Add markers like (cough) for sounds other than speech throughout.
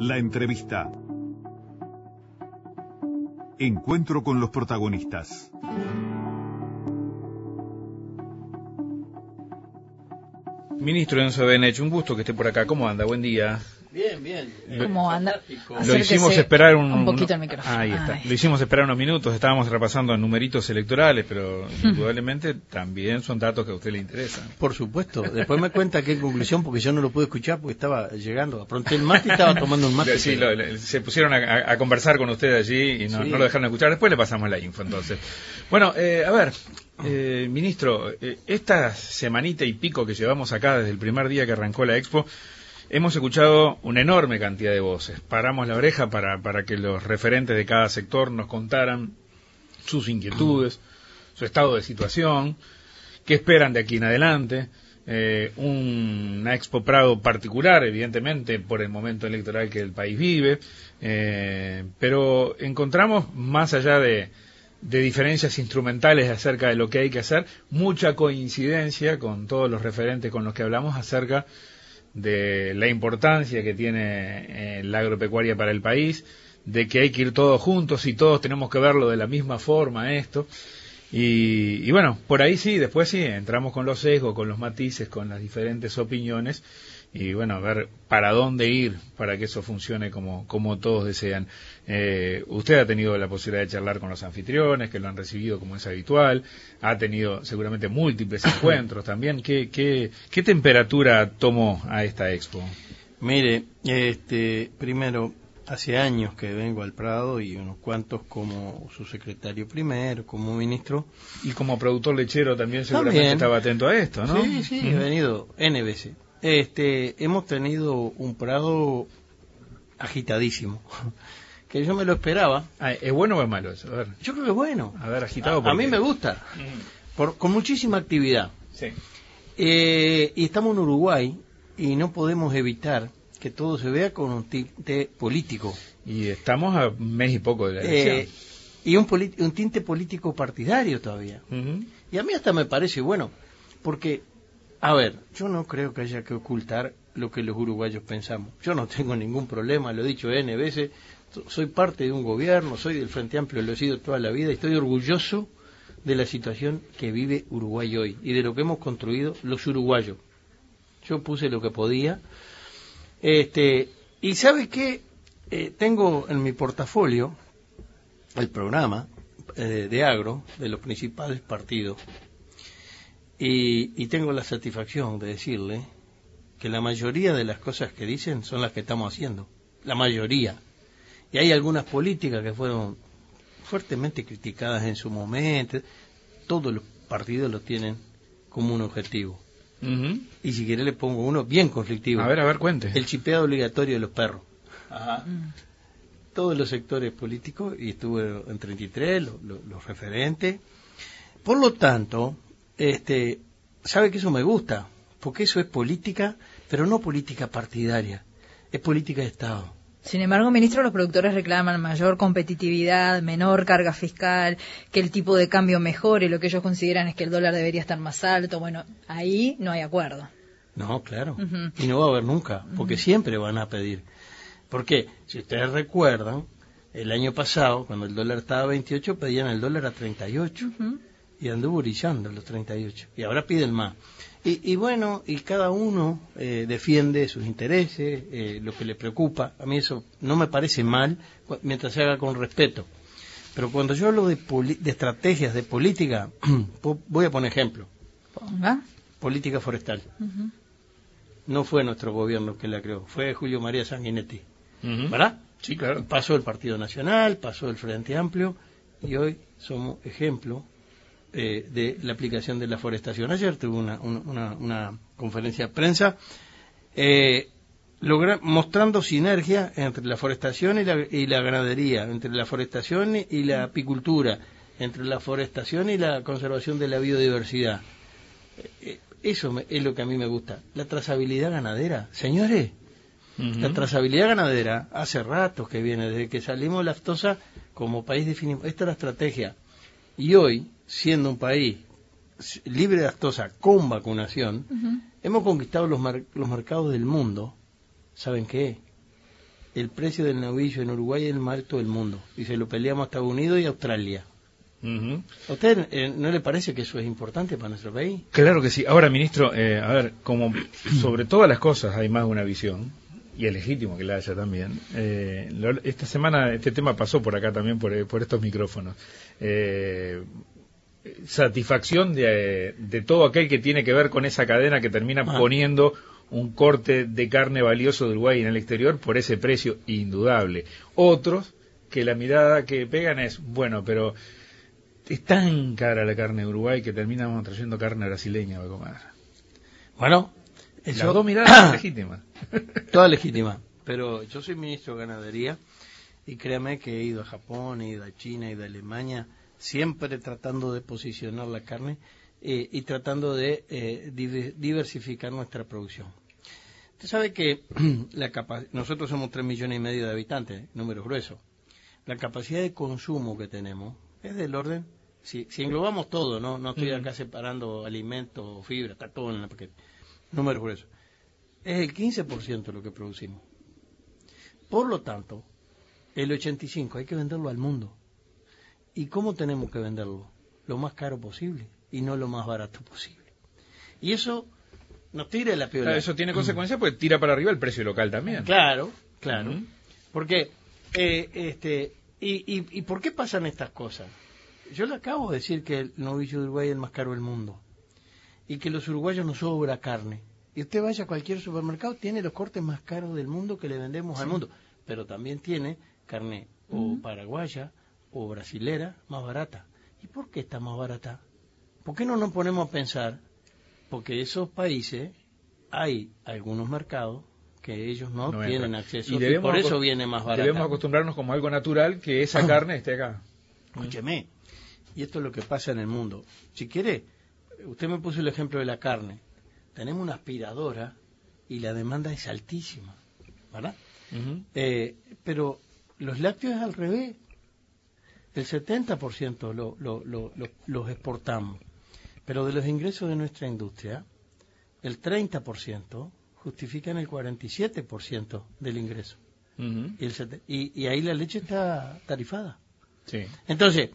La entrevista. Encuentro con los protagonistas. Ministro Enzo Benech, un gusto que esté por acá. ¿Cómo anda? Buen día. Bien, bien. ¿Cómo anda? Lo hicimos esperar un, un poquito el micrófono. Ahí está. Ay. Lo hicimos esperar unos minutos. Estábamos repasando numeritos electorales, pero (laughs) indudablemente también son datos que a usted le interesan. Por supuesto. Después me cuenta qué conclusión, porque yo no lo pude escuchar porque estaba llegando. Apronté el mate y estaba tomando un mate. Sí, lo- le- se pusieron a, a- a conversar con usted allí y no, Sí. no lo dejaron escuchar. Después le pasamos la info, entonces. Bueno, eh, a ver, eh, ministro, eh, esta semanita y pico que llevamos acá desde el primer día que arrancó la expo, hemos escuchado una enorme cantidad de voces. Paramos la oreja para, para que los referentes de cada sector nos contaran sus inquietudes, su estado de situación, qué esperan de aquí en adelante. Eh, una Expo particular, evidentemente, por el momento electoral que el país vive, eh, pero encontramos, más allá de, de diferencias instrumentales acerca de lo que hay que hacer, mucha coincidencia con todos los referentes con los que hablamos acerca de la importancia que tiene eh, la agropecuaria para el país, de que hay que ir todos juntos y todos tenemos que verlo de la misma forma esto. Y, y bueno, por ahí sí, después sí, entramos con los sesgos, con los matices, con las diferentes opiniones y bueno, a ver para dónde ir para que eso funcione como, como todos desean. Eh, usted ha tenido la posibilidad de charlar con los anfitriones, que lo han recibido como es habitual, ha tenido seguramente múltiples (coughs) encuentros también. ¿Qué, qué, qué temperatura tomó a esta expo? Mire, este, primero, hace años que vengo al Prado y unos cuantos como su secretario primero, como ministro. Y como productor lechero también seguramente También. estaba atento a esto, ¿no? Sí, sí, he venido N veces. Este, hemos tenido un Prado agitadísimo, (laughs) que yo me lo esperaba. Ah, ¿Es bueno o es malo eso? A ver, Yo creo que es bueno. a ver agitado. A, a ¿por mí me gusta, por, con muchísima actividad. Sí. Eh, y estamos en Uruguay y no podemos evitar que todo se vea con un tinte político. Y estamos a mes y poco de la Eh, elección. y un, tinte político partidario todavía. Y a mí hasta me parece bueno, porque, a ver, yo no creo que haya que ocultar lo que los uruguayos pensamos. Yo no tengo ningún problema, lo he dicho N veces, so- soy parte de un gobierno, soy del Frente Amplio, lo he sido toda la vida y estoy orgulloso de la situación que vive Uruguay hoy y de lo que hemos construido los uruguayos. Yo puse lo que podía. Este, y ¿sabe qué? Eh, tengo en mi portafolio el programa eh, de agro de los principales partidos y, y tengo la satisfacción de decirle que la mayoría de las cosas que dicen son las que estamos haciendo, la mayoría. Y hay algunas políticas que fueron fuertemente criticadas en su momento, todos los partidos lo tienen como un objetivo. Y si quiere le pongo uno bien conflictivo, A ver, a ver, cuente. el chipeado obligatorio de los perros. Todos los sectores políticos, y estuve en 33, lo- lo- los referentes. Por lo tanto, este, sabe que eso me gusta, porque eso es política, pero no política partidaria, es política de Estado. Sin embargo, ministro, los productores reclaman mayor competitividad, menor carga fiscal, que el tipo de cambio mejore. Lo que ellos consideran es que el dólar debería estar más alto. Bueno, ahí no hay acuerdo. No, claro. Y no va a haber nunca, porque siempre van a pedir. Porque, si ustedes recuerdan, el año pasado, cuando el dólar estaba a 28, pedían el dólar a 38. Ujú. Y anduvo brillando los 38 y ahora piden más y, y bueno y cada uno eh, defiende sus intereses eh, lo que le preocupa a mí eso no me parece mal mientras se haga con respeto pero cuando yo hablo de, poli- de estrategias de política (clears throat) po- voy a poner ejemplo Ponga. política forestal no fue nuestro gobierno que la creó fue Julio María Sanguinetti. ¿verdad? Sí, claro. pasó el Partido Nacional, pasó el Frente Amplio y hoy somos ejemplo eh, de la aplicación de la forestación. Ayer tuve una, una, conferencia de prensa eh, logra- mostrando sinergia entre la forestación y la, y la ganadería, entre la forestación y la apicultura, entre la forestación y la conservación de la biodiversidad. Eh, eh, eso me- es lo que a mí me gusta. La trazabilidad ganadera. Señores, la trazabilidad ganadera hace rato que viene, desde que salimos de la aftosa como país definimos. Esta es la estrategia. Y hoy, siendo un país libre de aftosa con vacunación, hemos conquistado los, mar- los mercados del mundo. ¿Saben qué? el precio del novillo en Uruguay es el más alto del mundo. Y se lo peleamos a Estados Unidos y Australia. ¿A usted eh, no le parece que eso es importante para nuestro país? Claro que sí. Ahora, ministro, eh, a ver, como sobre todas las cosas hay más de una visión, y es legítimo que la haya también, eh, lo- esta semana este tema pasó por acá también, por, por estos micrófonos. Eh, satisfacción de, de todo aquel que tiene que ver con esa cadena que termina Ah. poniendo un corte de carne valioso de Uruguay en el exterior por ese precio indudable. Otros que la mirada que pegan es, bueno, pero es tan cara la carne de Uruguay que terminamos trayendo carne brasileña para comer. Bueno, Las dos miradas son (coughs) legítimas. toda (laughs) legítima. Pero yo soy ministro de Ganadería y créame que he ido a Japón, he ido a China, he ido a Alemania, siempre tratando de posicionar la carne eh, y tratando de eh, diver- diversificar nuestra producción. Usted sabe que (clears throat) la nosotros somos 3 millones y medio de habitantes, número grueso. La capacidad de consumo que tenemos es del orden, si, si englobamos todo, no, no estoy acá separando alimentos, fibra, está todo en el paquete, número grueso, es el 15% de lo que producimos. Por lo tanto, el 85% hay que venderlo al mundo. ¿Y cómo tenemos que venderlo? Lo más caro posible y no lo más barato posible. Y eso nos tira la piola. Claro, eso tiene consecuencias porque tira para arriba el precio local también. Claro, claro. Porque, eh, este, y, y, ¿y por qué pasan estas cosas? Yo le acabo de decir que el novillo de Uruguay es el más caro del mundo y que los uruguayos nos sobra carne. Y usted vaya a cualquier supermercado, tiene los cortes más caros del mundo que le vendemos al mundo, pero también tiene carne o paraguaya o brasilera más barata. ¿Y por qué está más barata? ¿Por qué no nos ponemos a pensar? Porque esos países hay algunos mercados que ellos no, No tienen entra. acceso Y y, debemos por eso viene más barata. Debemos acostumbrarnos como algo natural que esa (laughs) carne esté acá. Escúcheme, y esto es lo que pasa en el mundo. Si quiere, usted me puso el ejemplo de la carne. Tenemos una aspiradora y la demanda es altísima, ¿verdad? Eh, pero los lácteos es al revés. El 70% lo, lo, lo, lo- los exportamos. Pero de los ingresos de nuestra industria, el 30% justifican el 47% del ingreso. Y, el y, y ahí la leche está tarifada. Sí. Entonces,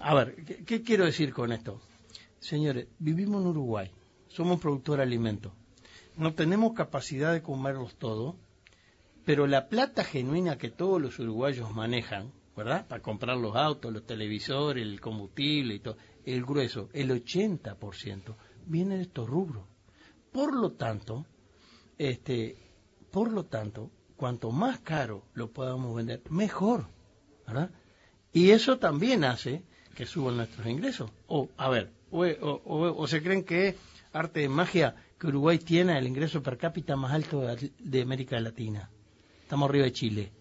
a ver, ¿qué, qué quiero decir con esto? Señores, vivimos en Uruguay, somos productor de alimentos, no tenemos capacidad de comerlos todo, pero la plata genuina que todos los uruguayos manejan, ¿verdad? Para comprar los autos, los televisores, el combustible y todo, el grueso, el 80% viene de estos rubros. Por lo tanto, este, por lo tanto, cuanto más caro lo podamos vender, mejor, ¿verdad? Y eso también hace que suban nuestros ingresos. O, a ver, o, o- o- o se creen que es arte de magia que Uruguay tiene el ingreso per cápita más alto de, de América Latina. Estamos arriba de Chile.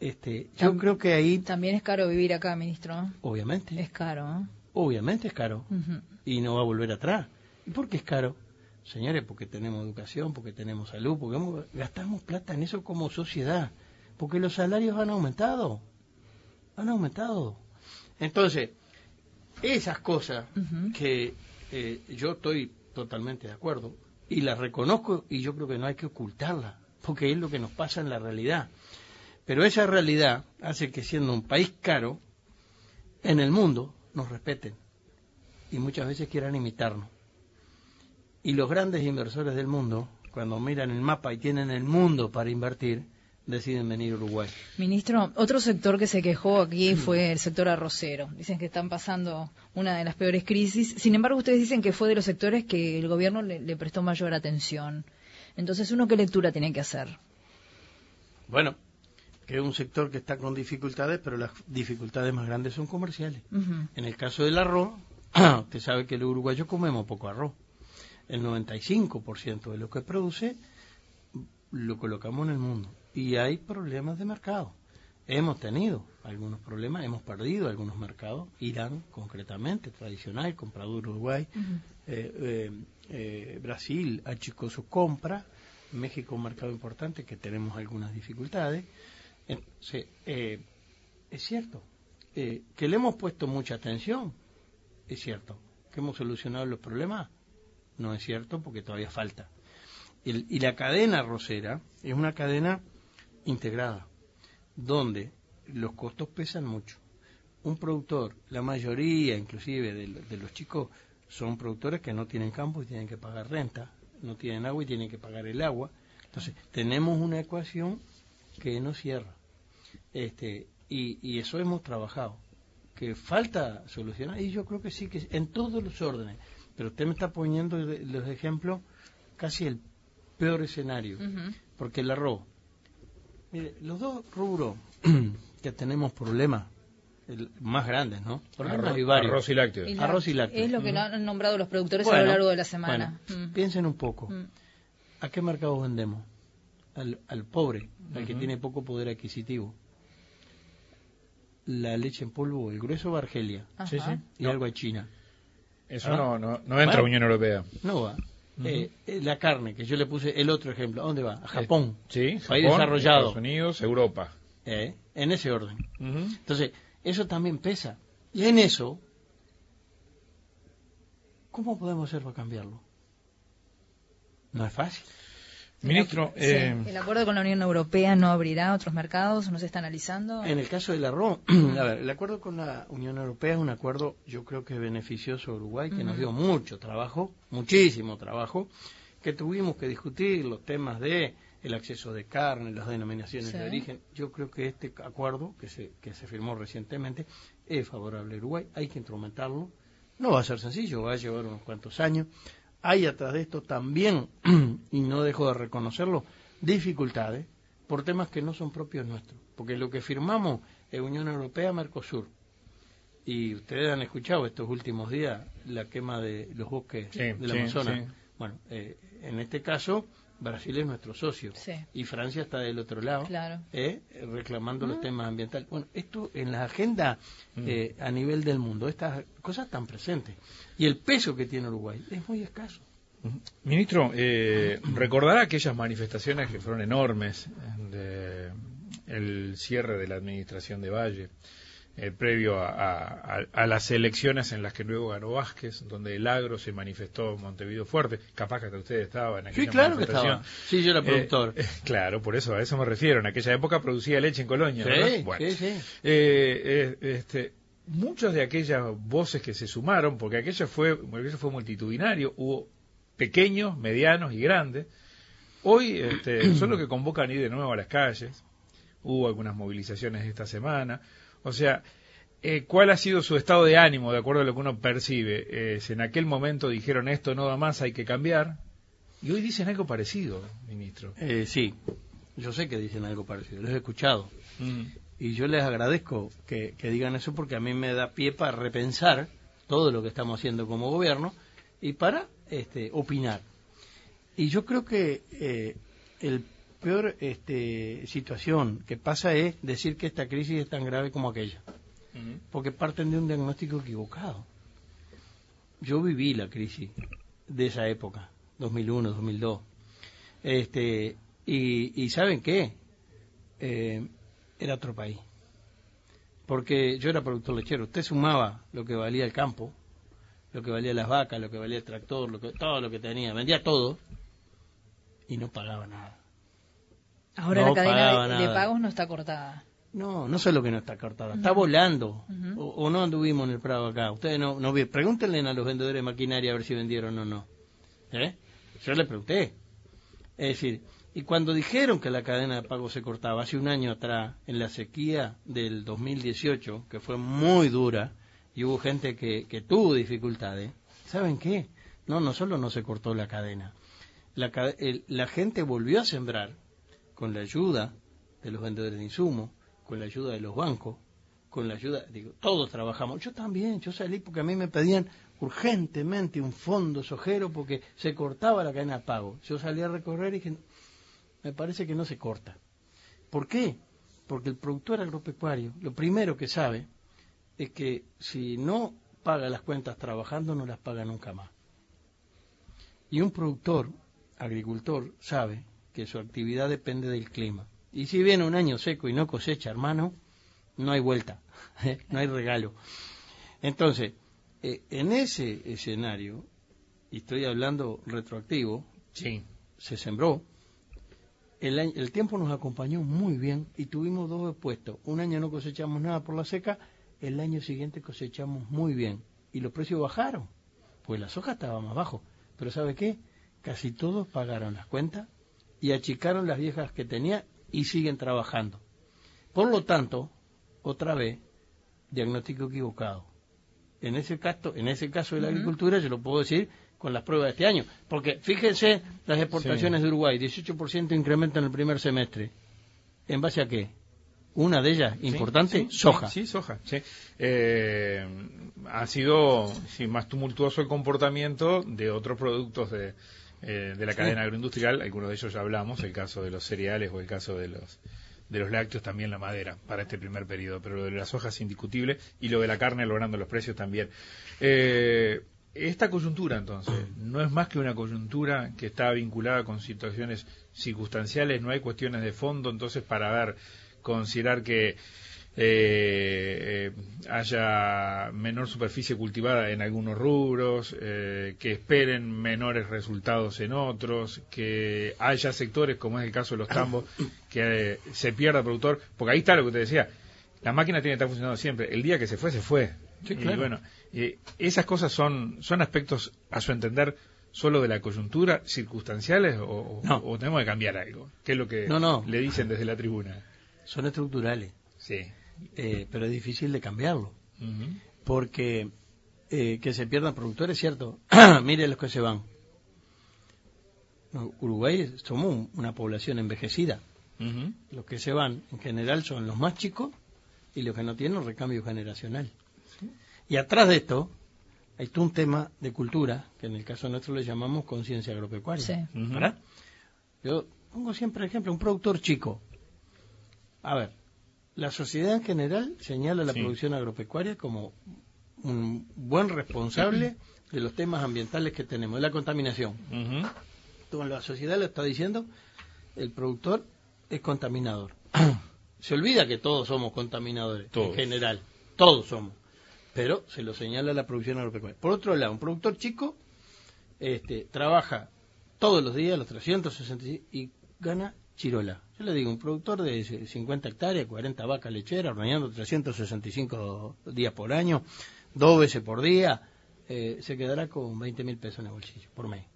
Este, yo creo que ahí, También es caro vivir acá, ministro. obviamente, Es caro. ¿eh? obviamente es caro. Y no va a volver atrás. ¿Y por qué es caro? Señores, porque tenemos educación, porque tenemos salud, porque gastamos plata en eso como sociedad, porque los salarios han aumentado, han aumentado. Entonces, esas cosas que eh, yo estoy totalmente de acuerdo y las reconozco y yo creo que no hay que ocultarlas, porque es lo que nos pasa en la realidad. Pero esa realidad hace que siendo un país caro, en el mundo nos respeten y muchas veces quieran imitarnos. Y los grandes inversores del mundo, cuando miran el mapa y tienen el mundo para invertir, deciden venir a Uruguay. Ministro, otro sector que se quejó aquí fue el sector arrocero. Dicen que están pasando una de las peores crisis. Sin embargo, ustedes dicen que fue de los sectores que el gobierno le, le prestó mayor atención. Entonces, ¿uno qué lectura tiene que hacer? Bueno, que es un sector que está con dificultades, pero las dificultades más grandes son comerciales. En el caso del arroz, (clears throat) usted sabe que los uruguayos comemos poco arroz. El 95% de lo que produce lo colocamos en el mundo. Y hay problemas de mercado. Hemos tenido algunos problemas, hemos perdido algunos mercados. Irán, concretamente, tradicional, comprador Uruguay. Eh, eh, eh, Brasil achicó su compra. México, un mercado importante que tenemos algunas dificultades. Entonces, eh, es cierto eh, que le hemos puesto mucha atención, es cierto. Que hemos solucionado los problemas, no es cierto porque todavía falta. Y la cadena arrocera es una cadena integrada, donde los costos pesan mucho. Un productor, la mayoría inclusive de, de los chicos, son productores que no tienen campo y tienen que pagar renta, no tienen agua y tienen que pagar el agua. Entonces, tenemos una ecuación que no cierra. Este, y, y eso hemos trabajado. Que falta solucionar, y yo creo que sí, que en todos los órdenes. Pero usted me está poniendo de- los ejemplos casi el peor escenario. Porque el arroz. Mire, los dos rubros (clears throat) que tenemos problemas, el- más grandes, ¿no? Problemas Arroz, hay varios. arroz y lácteos. Y la- Arroz y lácteos. Es lo que han nombrado los productores a lo largo de la semana. bueno, Mm. piensen un poco. Mm. ¿A qué mercados vendemos? Al, al pobre, al que tiene poco poder adquisitivo. La leche en polvo, el grueso va a Argelia Ajá. Sí, sí. y No, algo a China. Eso ¿Ah? no, no, no entra a. Unión Europea. No va. Eh, eh, la carne, que yo le puse el otro ejemplo, ¿a dónde va? A Japón. Sí, País Japón, desarrollado. Estados Unidos, Europa. Eh, en ese orden. Ujú. Entonces, eso también pesa. Y en eso, ¿cómo podemos hacer para cambiarlo? No es fácil. Ministro, Sí, eh, ¿El acuerdo con la Unión Europea no abrirá otros mercados? ¿No se está analizando? En el caso del arroz, (clears throat) a ver, el acuerdo con la Unión Europea es un acuerdo, yo creo que beneficioso a Uruguay, que nos dio mucho trabajo, muchísimo trabajo, que tuvimos que discutir los temas de el acceso de carne, las denominaciones Sí. de origen. Yo creo que este acuerdo que se, que se firmó recientemente es favorable a Uruguay, hay que instrumentarlo. No va a ser sencillo, va a llevar unos cuantos años. Hay atrás de esto también, (clears throat) y no dejo de reconocerlo, dificultades por temas que no son propios nuestros. Porque lo que firmamos es Unión Europea-Mercosur. Y ustedes han escuchado estos últimos días la quema de los bosques Sí, del sí, Amazonas. sí. Bueno, eh, en este caso, Brasil es nuestro socio. Sí. Y Francia está del otro lado, Claro. eh, reclamando los temas ambientales. Bueno, esto en la agenda Mm. eh, a nivel del mundo, estas cosas están presentes. Y el peso que tiene Uruguay es muy escaso. Ministro, eh, (clears throat) recordará aquellas manifestaciones que fueron enormes de el cierre de la administración de Valle, eh, previo a, a- a las elecciones en las que luego ganó Vázquez, donde el agro se manifestó en Montevideo fuerte. Capaz que hasta usted estaba en aquella Sí, claro que estaba. Sí, yo era productor. Eh, eh, claro, por eso, a eso me refiero. En aquella época producía leche en Colonia. ¿verdad? Sí, Bueno. sí, sí. Eh, eh, este, muchas de aquellas voces que se sumaron, porque aquello fue, aquello fue multitudinario, hubo pequeños, medianos y grandes. Hoy este, son los que convocan ir de nuevo a las calles. Hubo algunas movilizaciones esta semana. O sea, eh, ¿cuál ha sido su estado de ánimo de acuerdo a lo que uno percibe? Eh, si en aquel momento dijeron esto no da más, hay que cambiar. Y hoy dicen algo parecido, ministro. Eh, sí, yo sé que dicen algo parecido, los he escuchado. Mm. Y yo les agradezco que, que digan eso porque a mí me da pie para repensar todo lo que estamos haciendo como gobierno y para este, opinar. Y yo creo que eh, el peor este, situación que pasa es decir que esta crisis es tan grave como aquella, porque parten de un diagnóstico equivocado. Yo viví la crisis de esa época, 2001, 2002. Este, y, y ¿saben qué? Eh, era otro país. Porque yo era productor lechero. Usted sumaba lo que valía el campo, lo que valía las vacas, lo que valía el tractor, lo que, todo lo que tenía. Vendía todo y no pagaba nada. Ahora No la cadena de, pagos no está cortada. No, no solo que no está cortada, está volando. O, o no anduvimos en el Prado acá. Ustedes no, no vi- Pregúntenle a los vendedores de maquinaria a ver si vendieron o no. ¿Eh? Yo le pregunté. Es decir, y cuando dijeron que la cadena de pago se cortaba hace un año atrás, en la sequía del 2018, que fue muy dura, y hubo gente que, que tuvo dificultades, ¿saben qué? No, no solo no se cortó la cadena, la, el- la gente volvió a sembrar con la ayuda de los vendedores de insumos, con la ayuda de los bancos, con la ayuda, digo, todos trabajamos. Yo también, yo salí porque a mí me pedían urgentemente un fondo sojero porque se cortaba la cadena de pago. Yo salí a recorrer y me parece que no se corta. ¿Por qué? Porque el productor agropecuario, lo primero que sabe es que si no paga las cuentas trabajando, no las paga nunca más. Y un productor, agricultor, sabe que su actividad depende del clima. Y si viene un año seco y no cosecha, hermano, no hay vuelta, (laughs) no hay regalo. Entonces, eh, en ese escenario, y estoy hablando retroactivo, Sí. se sembró, el, año- el tiempo nos acompañó muy bien y tuvimos dos expuestos. Un año no cosechamos nada por la seca, el año siguiente cosechamos muy bien y los precios bajaron, pues la soja estaba más bajo. Pero ¿sabe qué? Casi todos pagaron las cuentas y achicaron las viejas que tenía y siguen trabajando. Por lo tanto, otra vez, diagnóstico equivocado. En ese caso, en ese caso de la agricultura, yo lo puedo decir con las pruebas de este año. Porque fíjense las exportaciones de Uruguay, 18% incremento en el primer semestre. ¿En base a qué? Una de ellas, importante, Sí, sí, soja. Sí, soja. Sí. Eh, ha sido sí, más tumultuoso el comportamiento de otros productos de, eh, de la cadena agroindustrial. Algunos de ellos ya hablamos, el caso de los cereales o el caso de los de los lácteos también la madera para este primer periodo, pero lo de la soja es indiscutible y lo de la carne logrando los precios también. Eh, esta coyuntura entonces no es más que una coyuntura que está vinculada con situaciones circunstanciales, no hay cuestiones de fondo, entonces para ver, considerar que eh, eh, haya menor superficie cultivada en algunos rubros, eh, que esperen menores resultados en otros, que haya sectores, como es el caso de los tambos, que eh, se pierda productor, porque ahí está lo que te decía, la máquina tiene que estar funcionando siempre, el día que se fue, se fue. Sí, Y bueno, esas cosas son, son aspectos, a su entender, solo de la coyuntura, circunstanciales, o, o- No. o tenemos que cambiar algo, que es lo que No, no. le dicen desde la tribuna. Son estructurales, Sí. Eh, pero es difícil de cambiarlo. Porque eh, que se pierdan productores, cierto. (clears throat) Mire los que se van. Uruguay somos un- una población envejecida. Los que se van, en general, son los más chicos y los que no tienen recambio generacional. Y atrás de esto, hay todo un tema de cultura, que en el caso nuestro le llamamos conciencia agropecuaria. Sí. Ujú. ¿verdad? Yo pongo siempre ejemplo, un productor chico. A ver, la sociedad en general señala la Sí. producción agropecuaria como un buen responsable de los temas ambientales que tenemos, de la contaminación. La sociedad lo está diciendo, el productor es contaminador. (clears throat) Se olvida que todos somos contaminadores, Todos. en general, todos somos, pero se lo señala la producción agropecuaria. Por otro lado, un productor chico este, trabaja todos los días, los 365, y gana chirola. Yo le digo, un productor de 50 hectáreas, 40 vacas lecheras, ordeñando 365 días por año, dos veces por día, eh, se quedará con 20 mil pesos en el bolsillo por mes.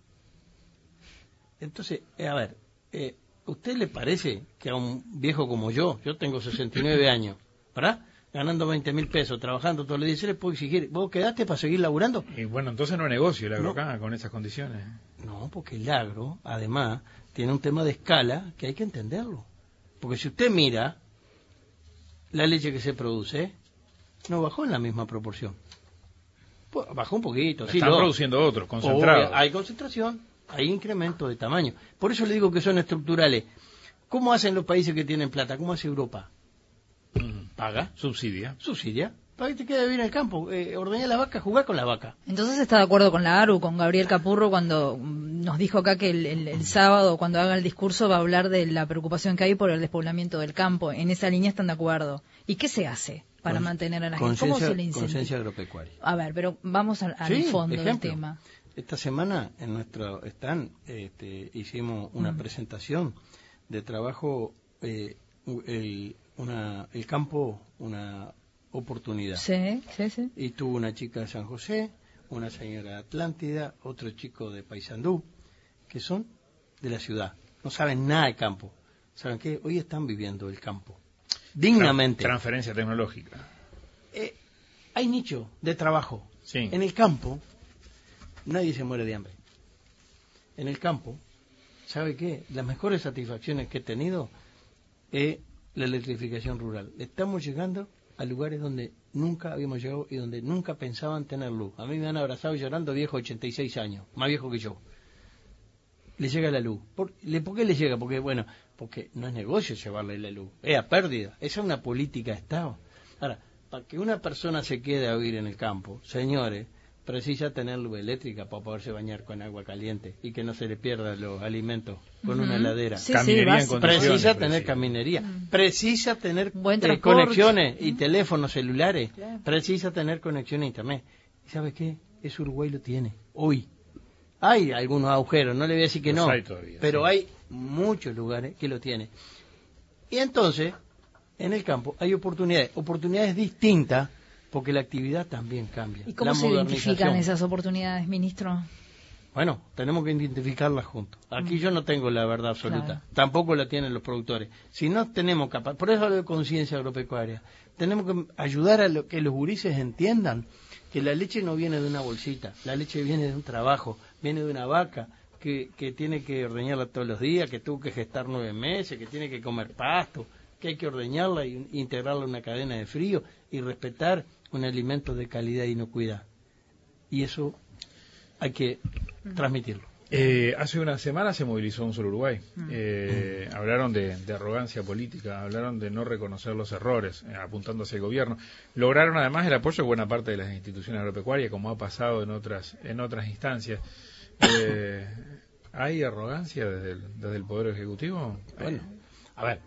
Entonces, eh, a ver, eh, ¿usted le parece que a un viejo como yo, yo tengo 69 años, ¿verdad? Ganando 20 mil pesos, trabajando todos los días, ¿se le puede exigir, vos quedaste para seguir laburando? Y bueno, entonces no negocio el No. agrocá con esas condiciones. No, porque el agro, además, tiene un tema de escala que hay que entenderlo. Porque si usted mira la leche que se produce, no bajó en la misma proporción. Pues, bajó un poquito, sí, Están lo- produciendo otros, concentrados. Obvio, hay concentración, hay incremento de tamaño. Por eso le digo que son estructurales. ¿Cómo hacen los países que tienen plata? ¿Cómo hace Europa? Ujú. Paga, Subsidia. subsidia, para que te quede bien en el campo. Eh, ordeñar la vaca, jugar con la vaca. Entonces está de acuerdo con la ARU, con Gabriel Capurro, cuando nos dijo acá que el, el- el sábado, cuando haga el discurso, va a hablar de la preocupación que hay por el despoblamiento del campo. En esa línea están de acuerdo. ¿Y qué se hace para Con- mantener a la gente? ¿Cómo se le incentiva? conciencia agropecuaria. A ver, pero vamos al, al Sí, fondo del tema. Esta semana en nuestro stand este, hicimos una Mm. presentación de trabajo, eh, el, una, el campo, una oportunidad. Sí, sí, sí. Y tuvo una chica de San José, una señora de Atlántida, otro chico de Paysandú, que son de la ciudad. No saben nada de campo. ¿Saben qué? Hoy están viviendo el campo. Dignamente. Tran- Transferencia tecnológica. Eh, hay nicho de trabajo. Sí. En el campo, nadie se muere de hambre. En el campo, ¿sabe qué? Las mejores satisfacciones que he tenido es la electrificación rural. Estamos llegando a lugares donde nunca habíamos llegado y donde nunca pensaban tener luz. A mí me han abrazado llorando viejo 86 años, más viejo que yo. Le llega la luz. ¿Por, le- ¿por qué le llega? Porque, bueno, porque no es negocio llevarle la luz. Es pérdida. Esa es una política de Estado. Ahora, para que una persona se quede a vivir en el campo, señores, precisa tener luz eléctrica para poderse bañar con agua caliente y que no se le pierdan los alimentos con una heladera. Sí, sí, Caminería en condiciones. Precisa tener caminería, precisa tener Buen eh, conexiones y teléfonos celulares, Claro. precisa tener conexión a internet. ¿Y sabe qué? Eso Uruguay lo tiene, hoy. Hay algunos agujeros, no le voy a decir que Los no, hay todavía, pero sí. hay muchos lugares que lo tienen. Y entonces, en el campo hay oportunidades, oportunidades distintas, porque la actividad también cambia. ¿Y cómo La se identifican esas oportunidades, ministro? Bueno, tenemos que identificarlas juntos. Aquí yo no tengo la verdad absoluta, Claro. tampoco la tienen los productores. Si no tenemos capaz, por eso hablo de conciencia agropecuaria, tenemos que ayudar a lo que los gurises entiendan que la leche no viene de una bolsita, la leche viene de un trabajo, viene de una vaca que, que tiene que ordeñarla todos los días, que tuvo que gestar nueve meses, que tiene que comer pasto, que hay que ordeñarla y integrarla en una cadena de frío y respetar un alimento de calidad y inocuidad. Y eso hay que transmitirlo. Eh, hace una semana se movilizó un solo Uruguay. Eh, Hablaron de, de arrogancia política, hablaron de no reconocer los errores, eh, apuntando hacia el gobierno. Lograron además el apoyo de buena parte de las instituciones agropecuarias, como ha pasado en otras en otras instancias. Eh, ¿Hay arrogancia desde el, desde el Poder Ejecutivo? Bueno, a ver,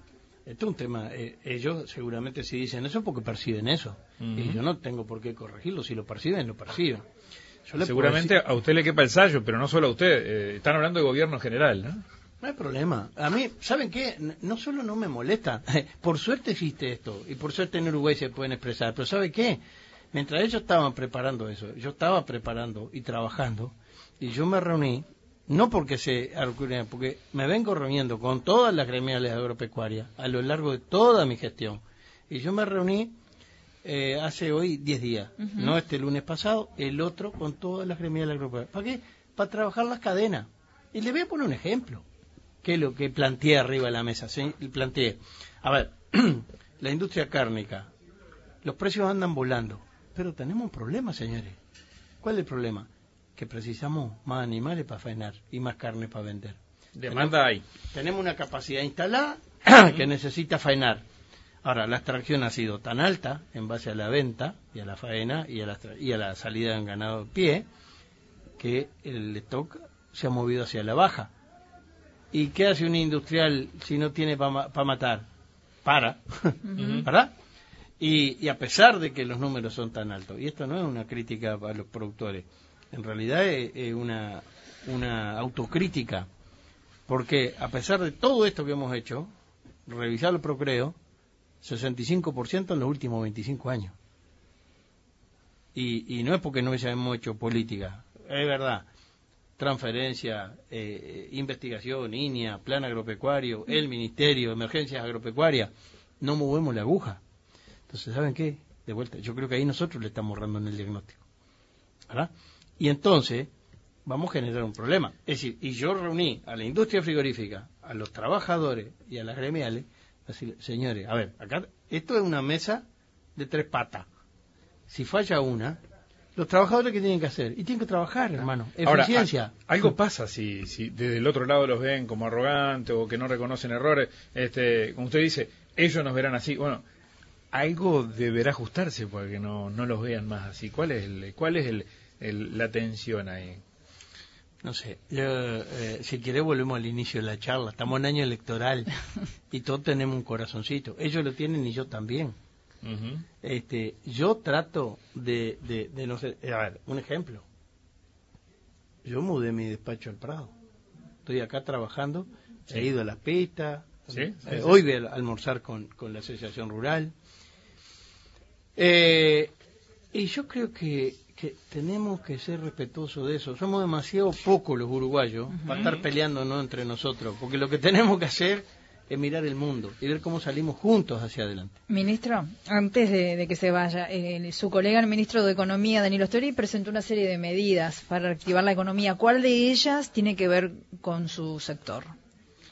esto es un tema. eh, ellos seguramente si dicen eso porque perciben eso. Y yo no tengo por qué corregirlo. Si lo perciben, lo perciben. Yo Seguramente decir- a usted le quepa el sallo, pero no solo a usted. Eh, están hablando de gobierno general, ¿no? no hay problema. A mí, ¿saben qué? No solo no me molesta. (laughs) por suerte existe esto. Y por suerte en Uruguay se pueden expresar. Pero ¿sabe qué? Mientras ellos estaban preparando eso, yo estaba preparando y trabajando. Y yo me reuní. No porque se porque me vengo reuniendo con todas las gremiales agropecuarias a lo largo de toda mi gestión. Y yo me reuní eh, hace hoy 10 días, no este lunes pasado, el otro con todas las gremiales agropecuarias. ¿Para qué? Para trabajar las cadenas. Y le voy a poner un ejemplo, que es lo que planteé arriba de la mesa. ¿sí? Planteé, a ver, (clears throat) la industria cárnica, los precios andan volando, pero tenemos un problema, señores. ¿Cuál es el problema? Que precisamos más animales para faenar y más carne para vender. Demanda hay. Tenemos una capacidad instalada (coughs) que necesita faenar. Ahora, la extracción ha sido tan alta en base a la venta y a la faena y a la, y a la salida en ganado de pie que el stock se ha movido hacia la baja. ¿Y qué hace un industrial si no tiene para matar? Para, (laughs) ¿verdad? Y, y a pesar de que los números son tan altos, y esto no es una crítica a los productores, en realidad es, una, una autocrítica, porque a pesar de todo esto que hemos hecho, revisar el procreo, 65% en los últimos 25 años. Y, y no es porque no hayamos hecho política, es verdad. Transferencia, eh, investigación, INIA, plan agropecuario, el ministerio, emergencias agropecuarias, no movemos la aguja. Entonces, ¿saben qué? De vuelta, yo creo que ahí nosotros le estamos errando en el diagnóstico. ¿Verdad? Y entonces, vamos a generar un problema. Es decir, y yo reuní a la industria frigorífica, a los trabajadores y a las gremiales, decir, señores, a ver, acá esto es una mesa de tres patas. Si falla una, los trabajadores qué tienen que hacer? Y tienen que trabajar, hermano. Ahora, Eficiencia. a- algo pasa si, si desde el otro lado los ven como arrogantes o que no reconocen errores. Este, como usted dice, ellos nos verán así. Bueno, algo deberá ajustarse para que no, no los vean más así. ¿Cuál es, el, cuál es el, el- la tensión ahí? No sé, yo, eh, si quiere volvemos al inicio de la charla. Estamos en año electoral (laughs) y todos tenemos un corazoncito. Ellos lo tienen y yo también. Este, yo trato de, de, de no ser, a ver, un ejemplo. Yo mudé mi despacho al Prado. Estoy acá trabajando, he ido a las pistas. Sí, eh, sí, sí. Hoy voy a almorzar con, con la Asociación Rural. Eh, y yo creo que, que tenemos que ser respetuosos de eso. Somos demasiado pocos los uruguayos para estar peleándonos entre nosotros, porque lo que tenemos que hacer es mirar el mundo y ver cómo salimos juntos hacia adelante. Ministro, antes de, de que se vaya, eh, su colega, el ministro de Economía, Danilo Stori, presentó una serie de medidas para reactivar la economía. ¿Cuál de ellas tiene que ver con su sector,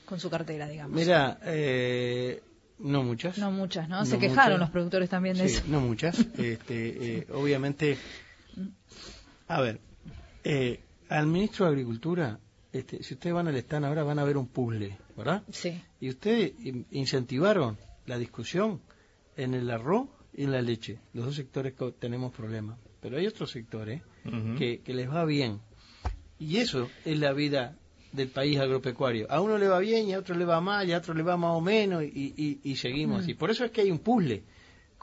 con su cartera, digamos? Mira, eh, no muchas. No muchas, ¿no? Se quejaron muchas. los productores también de Sí, eso. no muchas. (laughs) Este, eh, obviamente, a ver, eh, al ministro de Agricultura, este, si ustedes van al stand ahora van a ver un puzzle, ¿verdad? Sí. Y ustedes in- incentivaron la discusión en el arroz y en la leche, los dos sectores que tenemos problemas. Pero hay otros sectores que, que les va bien. Y eso es la vida del país agropecuario. A uno le va bien y a otro le va mal y a otro le va más o menos y, y- y seguimos Mm. así. Por eso es que hay un puzzle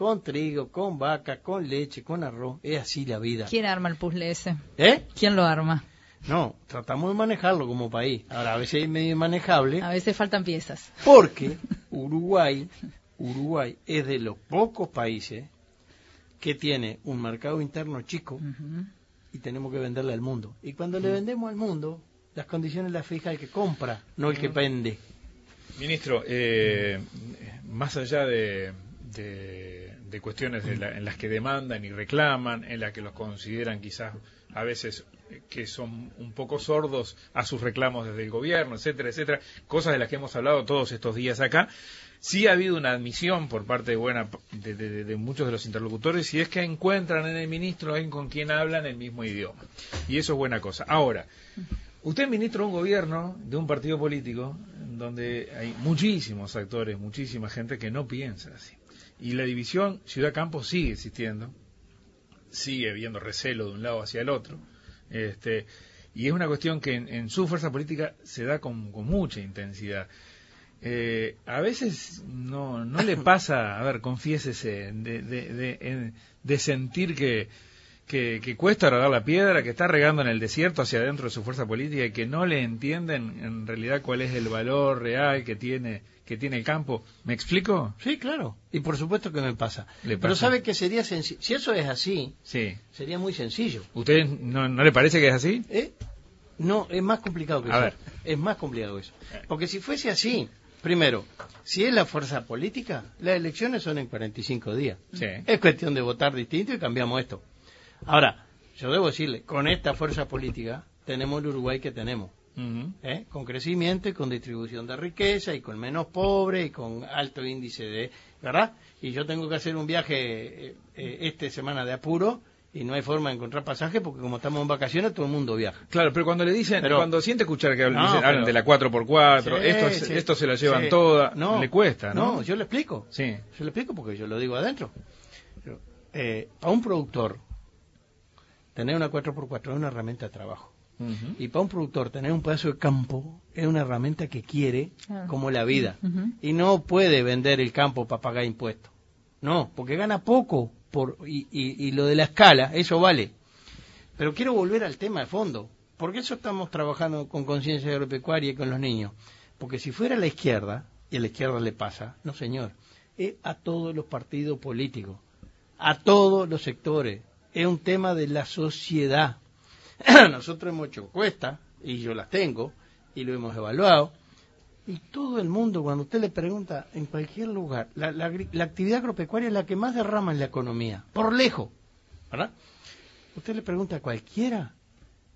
con trigo, con vaca, con leche, con arroz. Es así la vida. ¿Quién arma el puzzle ese? ¿Eh? ¿Quién lo arma? No, tratamos de manejarlo como país. Ahora, a veces es medio inmanejable A veces faltan piezas. porque (laughs) Uruguay, Uruguay es de los pocos países que tiene un mercado interno chico y tenemos que venderle al mundo. Y cuando le vendemos al mundo, las condiciones las fija el que compra, no el que vende. Ministro, eh, más allá de, de- de cuestiones de la- en las que demandan y reclaman, en las que los consideran quizás a veces eh, que son un poco sordos a sus reclamos desde el gobierno, etcétera, etcétera, cosas de las que hemos hablado todos estos días acá, sí ha habido una admisión por parte de buena de, muchos de los interlocutores y es que encuentran en el ministro con quien hablan el mismo idioma. Y eso es buena cosa. Ahora, Usted es ministro de un gobierno, de un partido político, donde hay muchísimos actores, muchísima gente que no piensa así. Y la división ciudad-campo sigue existiendo, sigue habiendo recelo de un lado hacia el otro. Este, y es una cuestión que en, en su fuerza política se da con, con mucha intensidad. Eh, a veces no, no le (coughs) pasa, a ver, confiésese, de, de, de, de sentir que, que, que cuesta rodar la piedra, que está regando en el desierto hacia adentro de su fuerza política y que no le entienden en realidad cuál es el valor real que tiene que tiene el campo. ¿Me explico? Sí, claro. Y por supuesto que me pasa. Pero sabe que sería sencillo. Si eso es así, Sí. sería muy sencillo. ¿Usted no, no le parece que es así? ¿Eh? No, es más complicado que A eso. ver. Es más complicado que eso. Porque si fuese así, primero, si es la fuerza política, las elecciones son en 45 días. Sí. Es cuestión de votar distinto y cambiamos esto. Ahora, yo debo decirle, con esta fuerza política tenemos el Uruguay que tenemos. ¿Eh? Con crecimiento y con distribución de riqueza y con menos pobres y con alto índice de... ¿Verdad? Y yo tengo que hacer un viaje eh, eh, esta semana de apuro y no hay forma de encontrar pasaje porque como estamos en vacaciones todo el mundo viaja. Claro, pero cuando le dicen, Pero- cuando siente escuchar que hablan, No, dicen- hablan pero- de la 4x4, Sí, esto, es- sí, esto se la llevan sí. toda, No, le cuesta, ¿no? No, yo le explico. Sí. Yo le explico porque yo lo digo adentro. Eh, a un productor, tener una 4x4 es una herramienta de trabajo. Y para un productor, tener un pedazo de campo es una herramienta que quiere Claro. como la vida. Y no puede vender el campo para pagar impuestos. No, porque gana poco por, y, y- y lo de la escala, eso vale. Pero quiero volver al tema de fondo. Porque eso estamos trabajando con conciencia agropecuaria y con los niños. Porque si fuera la izquierda, y a la izquierda le pasa, no señor, es a todos los partidos políticos, a todos los sectores. Es un tema de la sociedad. (coughs) Nosotros hemos hecho encuestas, y yo las tengo, y lo hemos evaluado, y todo el mundo, cuando usted le pregunta en cualquier lugar, la, la actividad agropecuaria es la que más derrama en la economía, por lejos, ¿verdad? Usted le pregunta a cualquiera,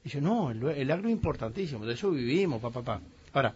dice, no, el, el agro es importantísimo, de eso vivimos, papá, papá. Ahora,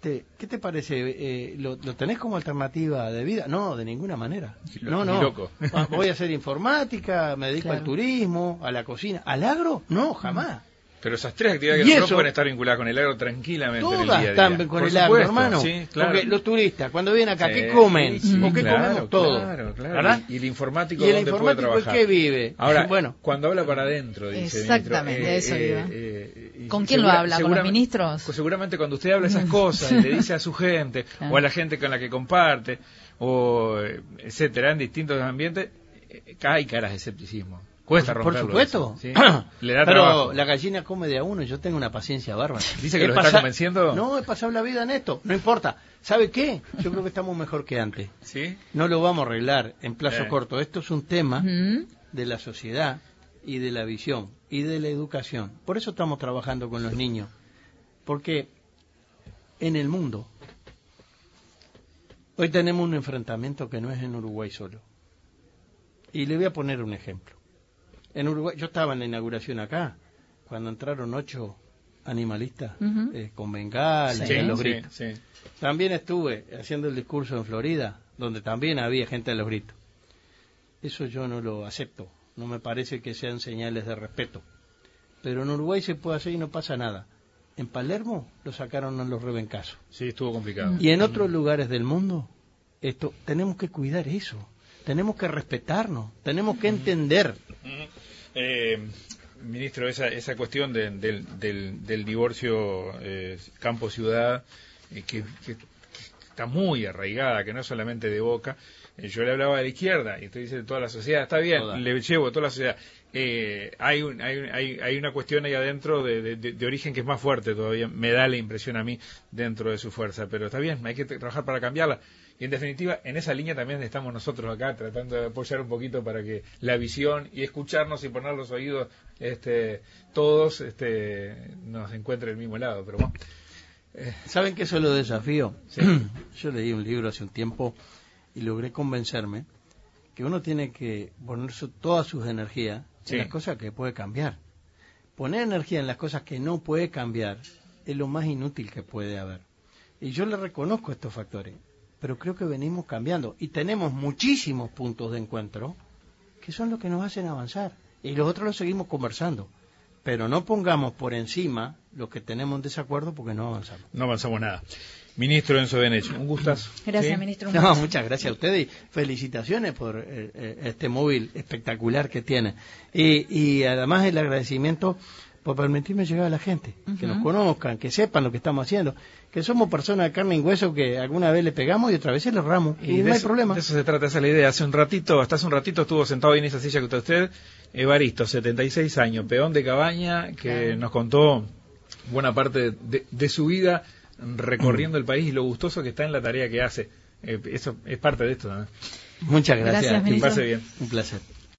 te- ¿qué te parece? Eh, ¿lo, lo tenés como alternativa de vida? No, de ninguna manera. No, no. loco. Voy a hacer informática, me dedico Claro. al turismo, a la cocina. ¿Al agro? No, jamás. Pero esas tres actividades que no eso- pueden estar vinculadas con el agro tranquilamente en el Todas día están día. con Por el agro, hermano. Sí, claro. Porque los turistas, cuando vienen acá, Sí, ¿qué comen? sí, ¿O qué claro, comemos todos? Claro, claro. ¿Verdad? Y, y el informático, ¿Y el ¿dónde puede informático trabajar? qué vive? Ahora, (laughs) Bueno. cuando habla para adentro, dice Exactamente, ministro, eso iba. y ¿Con quién lo habla? ¿Con los ministros? pues seguramente cuando usted habla esas cosas y le dice a su (laughs) gente Claro. o a la gente con la que comparte o eh, etcétera en distintos ambientes eh, hay caras de escepticismo. Cuesta Por romperlo. supuesto. eso, ¿sí? (clears throat) Le da Pero trabajo. la gallina come de a uno, yo tengo una paciencia bárbara. (laughs) Dice que He lo está pasa- convenciendo. No, he pasado la vida en esto, no importa. ¿Sabe qué? Yo creo que estamos mejor que antes. ¿Sí? No lo vamos a arreglar en plazo Eh. corto. Esto es un tema de la sociedad y de la visión y de la educación. Por eso estamos trabajando con los niños. Porque en el mundo hoy tenemos un enfrentamiento que no es en Uruguay solo. Y le voy a poner un ejemplo. En Uruguay, yo estaba en la inauguración acá, cuando entraron ocho animalistas eh, con bengalas Sí, y a los gritos. sí. También estuve haciendo el discurso en Florida, donde también había gente a los gritos. Eso yo no lo acepto. No me parece que sean señales de respeto. Pero en Uruguay se puede hacer y no pasa nada. En Palermo lo sacaron en los rebencazos. Sí, estuvo complicado. Y en otros lugares del mundo, esto tenemos que cuidar eso. Tenemos que respetarnos. Tenemos que entender. Eh, ministro, esa, esa cuestión de- del, del, del divorcio eh, campo-ciudad, eh, que, que- está muy arraigada, que no es solamente de Boca. Eh, yo le hablaba de la izquierda y usted dice de toda la sociedad, está bien, Toda. le llevo a toda la sociedad. Eh, hay, un- hay, hay, hay una cuestión ahí adentro de, de- de- origen que es más fuerte todavía, me da la impresión a mí dentro de su fuerza, pero está bien, hay que trabajar para cambiarla. Y en definitiva, en esa línea también estamos nosotros acá tratando de apoyar un poquito para que la visión y escucharnos y poner los oídos este, todos este, nos encuentre el mismo lado. Pero bueno, ¿Saben que eso es lo desafío? Sí. (clears throat) Yo leí un libro hace un tiempo y logré convencerme que uno tiene que poner su- todas sus energías Sí. en las cosas que puede cambiar. Poner energía en las cosas que no puede cambiar es lo más inútil que puede haber. Y yo le reconozco estos factores, pero creo que venimos cambiando y tenemos muchísimos puntos de encuentro que son los que nos hacen avanzar y los otros los seguimos conversando. Pero no pongamos por encima los que tenemos en desacuerdo porque no avanzamos. no avanzamos nada. Ministro Enzo Benech, un gustazo. Gracias, ¿Sí? ministro. No, muchas gracias a ustedes y felicitaciones por eh, eh, este móvil espectacular que tiene. Y, y además el agradecimiento por permitirme llegar a la gente, que nos conozcan, que sepan lo que estamos haciendo, que somos personas de carne y hueso que alguna vez le pegamos y otra vez le erramos. Y, no hay eso- problema. De eso se trata, esa es la idea. Hace un ratito, hasta hace un ratito estuvo sentado ahí en esa silla que está usted, Evaristo, 76 años, peón de cabaña, que nos contó buena parte de, de su vida recorriendo el país y lo gustoso que está en la tarea que hace. Eh, eso es parte de esto. ¿no? Muchas gracias. Gracias. Que pase bien. Un placer.